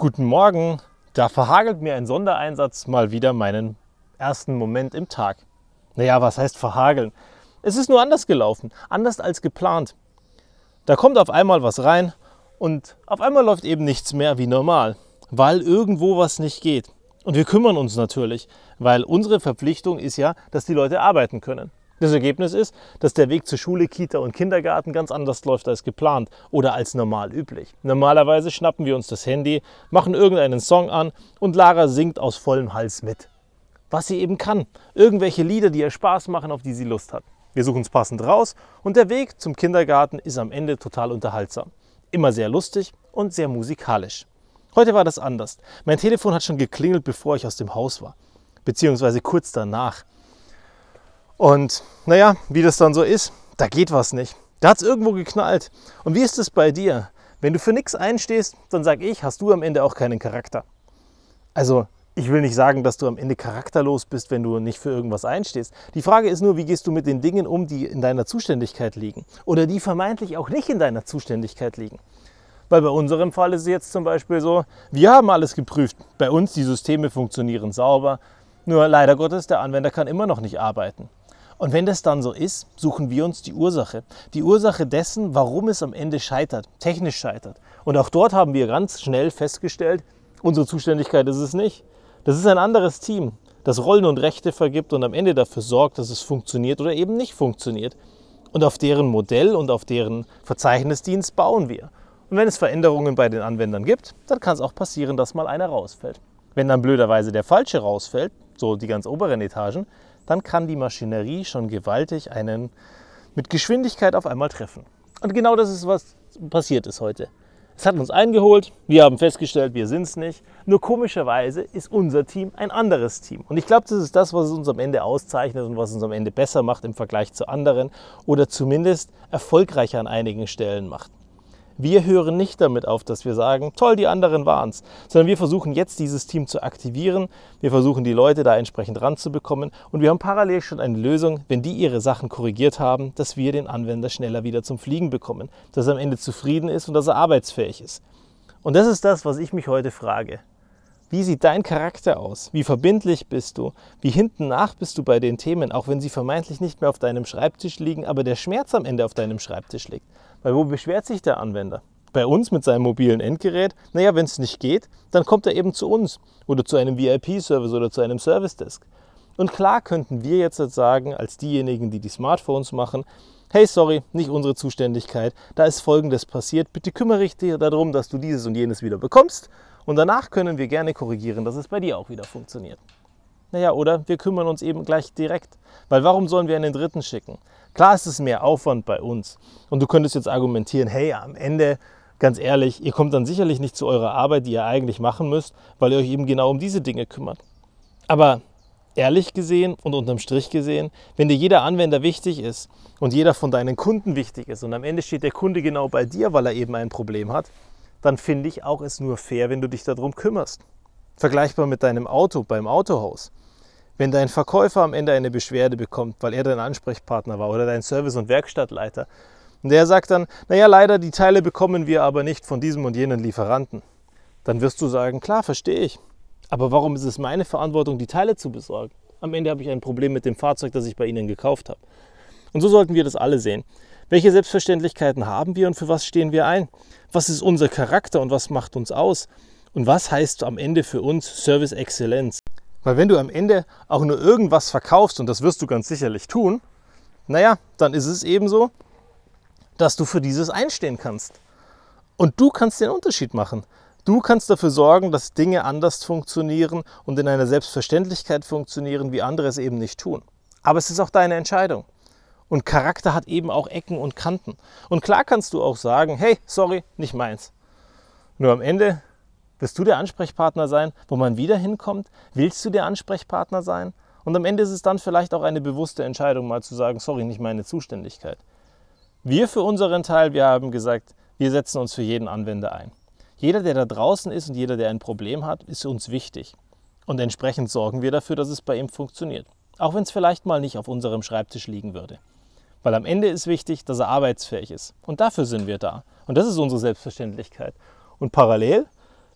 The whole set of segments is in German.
Guten Morgen. Da verhagelt mir ein Sondereinsatz mal wieder meinen ersten Moment im Tag. Naja, was heißt verhageln? Es ist nur anders gelaufen, anders als geplant. Da kommt auf einmal was rein und auf einmal läuft eben nichts mehr wie normal, weil irgendwo was nicht geht. Und wir kümmern uns natürlich, weil unsere Verpflichtung ist ja, dass die Leute arbeiten können. Das Ergebnis ist, dass der Weg zur Schule, Kita und Kindergarten ganz anders läuft als geplant oder als normal üblich. Normalerweise schnappen wir uns das Handy, machen irgendeinen Song an und Lara singt aus vollem Hals mit. Was sie eben kann. Irgendwelche Lieder, die ihr Spaß machen, auf die sie Lust hat. Wir suchen es passend raus und der Weg zum Kindergarten ist am Ende total unterhaltsam. Immer sehr lustig und sehr musikalisch. Heute war das anders. Mein Telefon hat schon geklingelt, bevor ich aus dem Haus war. Beziehungsweise kurz danach. Und naja, wie das dann so ist, da geht was nicht. Da hat es irgendwo geknallt. Und wie ist es bei dir? Wenn du für nichts einstehst, dann sag ich, hast du am Ende auch keinen Charakter. Also, ich will nicht sagen, dass du am Ende charakterlos bist, wenn du nicht für irgendwas einstehst. Die Frage ist nur, wie gehst du mit den Dingen um, die in deiner Zuständigkeit liegen oder die vermeintlich auch nicht in deiner Zuständigkeit liegen. Weil bei unserem Fall ist es jetzt zum Beispiel so, wir haben alles geprüft. Bei uns die Systeme funktionieren sauber. Nur leider Gottes, der Anwender kann immer noch nicht arbeiten. Und wenn das dann so ist, suchen wir uns die Ursache. Die Ursache dessen, warum es am Ende scheitert, technisch scheitert. Und auch dort haben wir ganz schnell festgestellt, unsere Zuständigkeit ist es nicht. Das ist ein anderes Team, das Rollen und Rechte vergibt und am Ende dafür sorgt, dass es funktioniert oder eben nicht funktioniert. Und auf deren Modell und auf deren Verzeichnisdienst bauen wir. Und wenn es Veränderungen bei den Anwendern gibt, dann kann es auch passieren, dass mal einer rausfällt. Wenn dann blöderweise der falsche rausfällt, so die ganz oberen Etagen, dann kann die Maschinerie schon gewaltig einen mit Geschwindigkeit auf einmal treffen. Und genau das ist, was passiert ist heute. Es hat uns eingeholt, wir haben festgestellt, wir sind es nicht. Nur komischerweise ist unser Team ein anderes Team. Und ich glaube, das ist das, was uns am Ende auszeichnet und was uns am Ende besser macht im Vergleich zu anderen oder zumindest erfolgreicher an einigen Stellen macht. Wir hören nicht damit auf, dass wir sagen, toll, die anderen waren es, sondern wir versuchen jetzt dieses Team zu aktivieren. Wir versuchen die Leute da entsprechend ranzubekommen und wir haben parallel schon eine Lösung, wenn die ihre Sachen korrigiert haben, dass wir den Anwender schneller wieder zum Fliegen bekommen, dass er am Ende zufrieden ist und dass er arbeitsfähig ist. Und das ist das, was ich mich heute frage. Wie sieht dein Charakter aus? Wie verbindlich bist du? Wie hinten nach bist du bei den Themen, auch wenn sie vermeintlich nicht mehr auf deinem Schreibtisch liegen, aber der Schmerz am Ende auf deinem Schreibtisch liegt? Weil wo beschwert sich der Anwender? Bei uns mit seinem mobilen Endgerät? Naja, wenn es nicht geht, dann kommt er eben zu uns oder zu einem VIP-Service oder zu einem Service-Desk. Und klar könnten wir jetzt sagen, als diejenigen, die die Smartphones machen, hey, sorry, nicht unsere Zuständigkeit, da ist Folgendes passiert, bitte kümmere dich darum, dass du dieses und jenes wieder bekommst und danach können wir gerne korrigieren, dass es bei dir auch wieder funktioniert. Naja, oder wir kümmern uns eben gleich direkt. Weil warum sollen wir einen Dritten schicken? Klar ist es mehr Aufwand bei uns. Und du könntest jetzt argumentieren, hey, am Ende, ganz ehrlich, ihr kommt dann sicherlich nicht zu eurer Arbeit, die ihr eigentlich machen müsst, weil ihr euch eben genau um diese Dinge kümmert. Aber ehrlich gesehen und unterm Strich gesehen, wenn dir jeder Anwender wichtig ist und jeder von deinen Kunden wichtig ist und am Ende steht der Kunde genau bei dir, weil er eben ein Problem hat, dann finde ich auch es nur fair, wenn du dich darum kümmerst. Vergleichbar mit deinem Auto beim Autohaus. Wenn dein Verkäufer am Ende eine Beschwerde bekommt, weil er dein Ansprechpartner war oder dein Service- und Werkstattleiter, und der sagt dann, naja, leider, die Teile bekommen wir aber nicht von diesem und jenen Lieferanten, dann wirst du sagen, klar, verstehe ich. Aber warum ist es meine Verantwortung, die Teile zu besorgen? Am Ende habe ich ein Problem mit dem Fahrzeug, das ich bei Ihnen gekauft habe. Und so sollten wir das alle sehen. Welche Selbstverständlichkeiten haben wir und für was stehen wir ein? Was ist unser Charakter und was macht uns aus? Und was heißt am Ende für uns Service Exzellenz? Weil wenn du am Ende auch nur irgendwas verkaufst, und das wirst du ganz sicherlich tun, naja, dann ist es eben so, dass du für dieses einstehen kannst. Und du kannst den Unterschied machen. Du kannst dafür sorgen, dass Dinge anders funktionieren und in einer Selbstverständlichkeit funktionieren, wie andere es eben nicht tun. Aber es ist auch deine Entscheidung. Und Charakter hat eben auch Ecken und Kanten. Und klar kannst du auch sagen, hey, sorry, nicht meins. Nur am Ende wirst du der Ansprechpartner sein, wo man wieder hinkommt. Willst du der Ansprechpartner sein? Und am Ende ist es dann vielleicht auch eine bewusste Entscheidung, mal zu sagen, sorry, nicht meine Zuständigkeit. Wir für unseren Teil, wir haben gesagt, wir setzen uns für jeden Anwender ein. Jeder, der da draußen ist und jeder, der ein Problem hat, ist uns wichtig. Und entsprechend sorgen wir dafür, dass es bei ihm funktioniert. Auch wenn es vielleicht mal nicht auf unserem Schreibtisch liegen würde. Weil am Ende ist wichtig, dass er arbeitsfähig ist. Und dafür sind wir da. Und das ist unsere Selbstverständlichkeit. Und parallel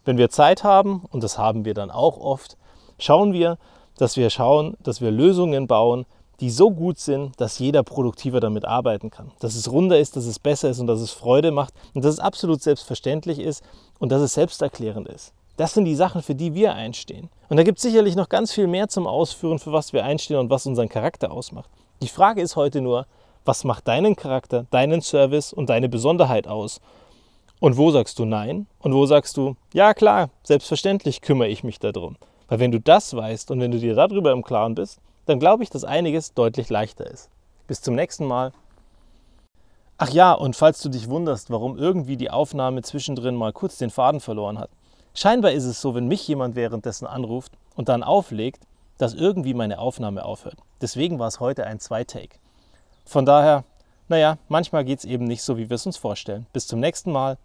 Wenn wir Zeit haben, und das haben wir dann auch oft, schauen wir, dass wir schauen, dass wir Lösungen bauen, die so gut sind, dass jeder produktiver damit arbeiten kann. Dass es runder ist, dass es besser ist und dass es Freude macht und dass es absolut selbstverständlich ist und dass es selbsterklärend ist. Das sind die Sachen, für die wir einstehen. Und da gibt es sicherlich noch ganz viel mehr zum Ausführen, für was wir einstehen und was unseren Charakter ausmacht. Die Frage ist heute nur, was macht deinen Charakter, deinen Service und deine Besonderheit aus? Und wo sagst du Nein? Und wo sagst du, ja klar, selbstverständlich kümmere ich mich darum. Weil wenn du das weißt und wenn du dir darüber im Klaren bist, dann glaube ich, dass einiges deutlich leichter ist. Bis zum nächsten Mal. Ach ja, und falls du dich wunderst, warum irgendwie die Aufnahme zwischendrin mal kurz den Faden verloren hat. Scheinbar ist es so, wenn mich jemand währenddessen anruft und dann auflegt, dass irgendwie meine Aufnahme aufhört. Deswegen war es heute ein Zwei-Take. Von daher, naja, manchmal geht es eben nicht so, wie wir es uns vorstellen. Bis zum nächsten Mal.